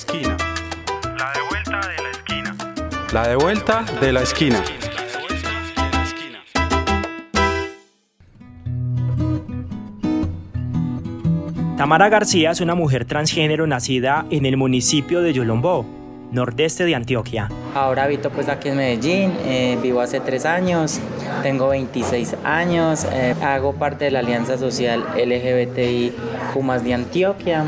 esquina. La de vuelta de la esquina. La de vuelta de la esquina. Tamara García es una mujer transgénero nacida en el municipio de Yolombó, nordeste de Antioquia. Ahora habito pues aquí en Medellín, eh, vivo hace tres años, tengo 26 años, eh, hago parte de la Alianza Social LGBTI Cumas de Antioquia.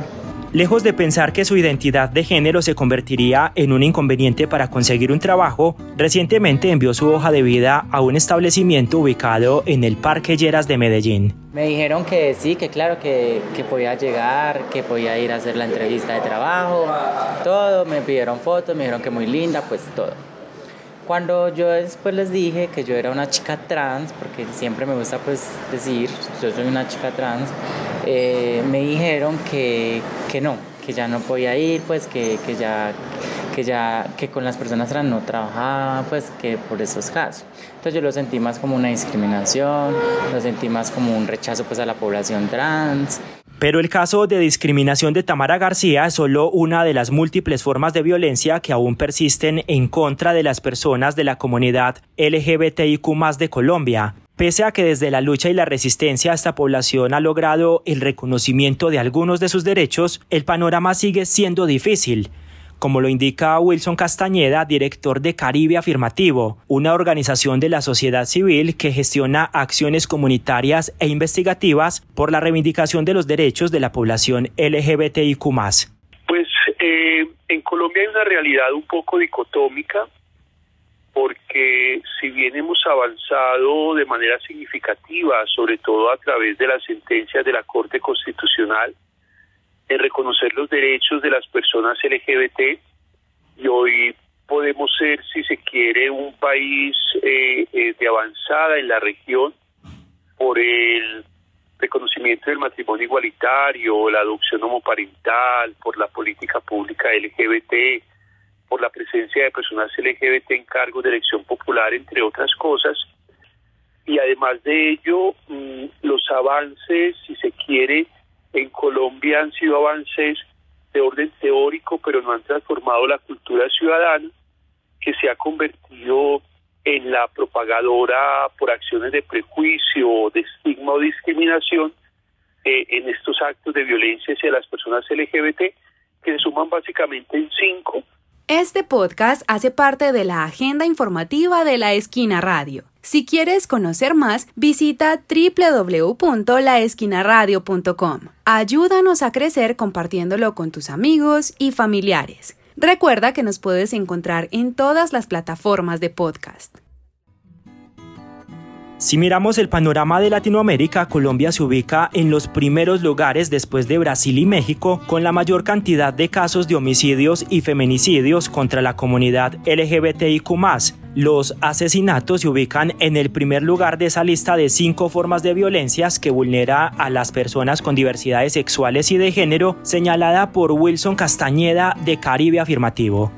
Lejos de pensar que su identidad de género se convertiría en un inconveniente para conseguir un trabajo, recientemente envió su hoja de vida a un establecimiento ubicado en el Parque Lleras de Medellín. Me dijeron que sí, que claro, que, que podía llegar, que podía ir a hacer la entrevista de trabajo, todo, me pidieron fotos, me dijeron que muy linda, pues todo. Cuando yo después les dije que yo era una chica trans, porque siempre me gusta pues decir, yo soy una chica trans, eh, me dijeron que, que, no, que ya no podía ir, pues que, que, ya, que ya, que con las personas trans no trabajaba, pues que por esos casos. Entonces yo lo sentí más como una discriminación, lo sentí más como un rechazo pues a la población trans. Pero el caso de discriminación de Tamara García es solo una de las múltiples formas de violencia que aún persisten en contra de las personas de la comunidad LGBTIQ de Colombia. Pese a que desde la lucha y la resistencia esta población ha logrado el reconocimiento de algunos de sus derechos, el panorama sigue siendo difícil como lo indica Wilson Castañeda, director de Caribe Afirmativo, una organización de la sociedad civil que gestiona acciones comunitarias e investigativas por la reivindicación de los derechos de la población LGBTIQ. Pues eh, en Colombia hay una realidad un poco dicotómica porque si bien hemos avanzado de manera significativa, sobre todo a través de las sentencias de la Corte Constitucional, en reconocer los derechos de las personas LGBT y hoy podemos ser, si se quiere, un país eh, eh, de avanzada en la región por el reconocimiento del matrimonio igualitario, la adopción homoparental, por la política pública LGBT, por la presencia de personas LGBT en cargos de elección popular, entre otras cosas. Y además de ello, mm, los avances, si se quiere, en Colombia han sido avances de orden teórico, pero no han transformado la cultura ciudadana, que se ha convertido en la propagadora por acciones de prejuicio, de estigma o discriminación eh, en estos actos de violencia hacia las personas LGBT, que se suman básicamente en cinco. Este podcast hace parte de la agenda informativa de la Esquina Radio. Si quieres conocer más, visita www.laesquinaradio.com. Ayúdanos a crecer compartiéndolo con tus amigos y familiares. Recuerda que nos puedes encontrar en todas las plataformas de podcast. Si miramos el panorama de Latinoamérica, Colombia se ubica en los primeros lugares después de Brasil y México, con la mayor cantidad de casos de homicidios y feminicidios contra la comunidad LGBTIQ. Los asesinatos se ubican en el primer lugar de esa lista de cinco formas de violencias que vulnera a las personas con diversidades sexuales y de género, señalada por Wilson Castañeda de Caribe Afirmativo.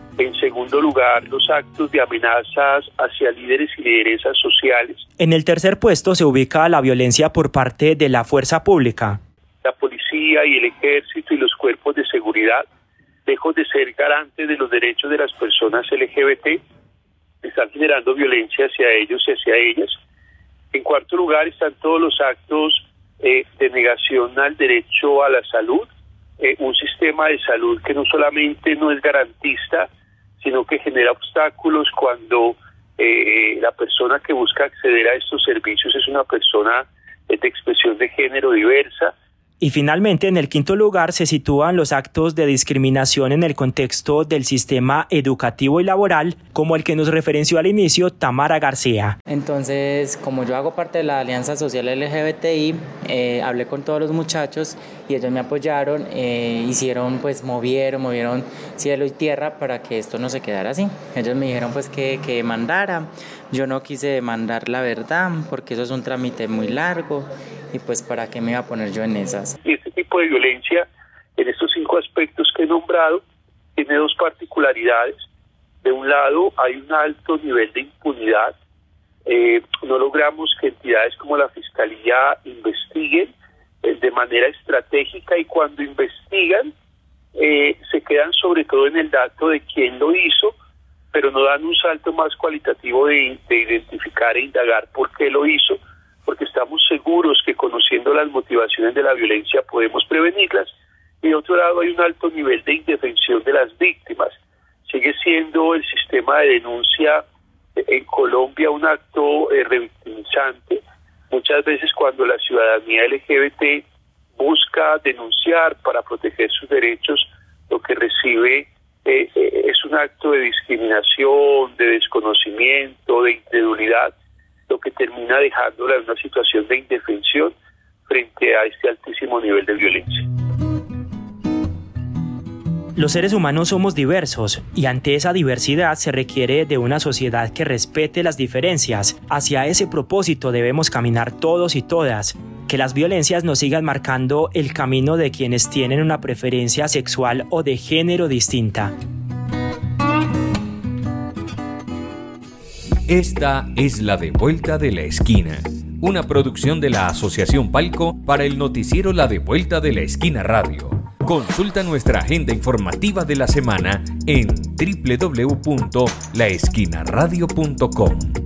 Lugar, los actos de amenazas hacia líderes y lideresas sociales. En el tercer puesto se ubica la violencia por parte de la fuerza pública. La policía y el ejército y los cuerpos de seguridad, lejos de ser garantes de los derechos de las personas LGBT, están generando violencia hacia ellos y hacia ellas. En cuarto lugar están todos los actos eh, de negación al derecho a la salud, eh, un sistema de salud que no solamente no es garantista, sino que genera obstáculos cuando eh, la persona que busca acceder a estos servicios es una persona de expresión de género diversa. Y finalmente, en el quinto lugar se sitúan los actos de discriminación en el contexto del sistema educativo y laboral, como el que nos referenció al inicio Tamara García. Entonces, como yo hago parte de la Alianza Social LGBTI, eh, hablé con todos los muchachos y ellos me apoyaron, eh, hicieron, pues movieron, movieron cielo y tierra para que esto no se quedara así. Ellos me dijeron pues que, que demandara, yo no quise demandar la verdad porque eso es un trámite muy largo y pues para qué me iba a poner yo en esas. Y este tipo de violencia, en estos cinco aspectos que he nombrado, tiene dos particularidades. De un lado, hay un alto nivel de impunidad. Eh, no logramos que entidades como la Fiscalía investiguen eh, de manera estratégica y cuando investigan eh, se quedan sobre todo en el dato de quién lo hizo, pero no dan un salto más cualitativo de, de identificar e indagar por qué lo hizo, porque estamos seguros que conociendo las motivaciones de la violencia podemos prevenirlas. Y de otro lado hay un alto nivel de indefensión de las víctimas. Sigue siendo el sistema de denuncia en Colombia un acto eh, revictimizante. Muchas veces cuando la ciudadanía LGBT busca denunciar para proteger sus derechos, lo que recibe eh, eh, es un acto de discriminación, de desconocimiento, de incredulidad, lo que termina dejándola en una situación de indefensión frente a este altísimo nivel de violencia. Los seres humanos somos diversos y ante esa diversidad se requiere de una sociedad que respete las diferencias. Hacia ese propósito debemos caminar todos y todas. Que las violencias no sigan marcando el camino de quienes tienen una preferencia sexual o de género distinta. Esta es la de vuelta de la esquina, una producción de la Asociación Palco para el noticiero La de vuelta de la esquina radio. Consulta nuestra agenda informativa de la semana en www.laesquinaradio.com.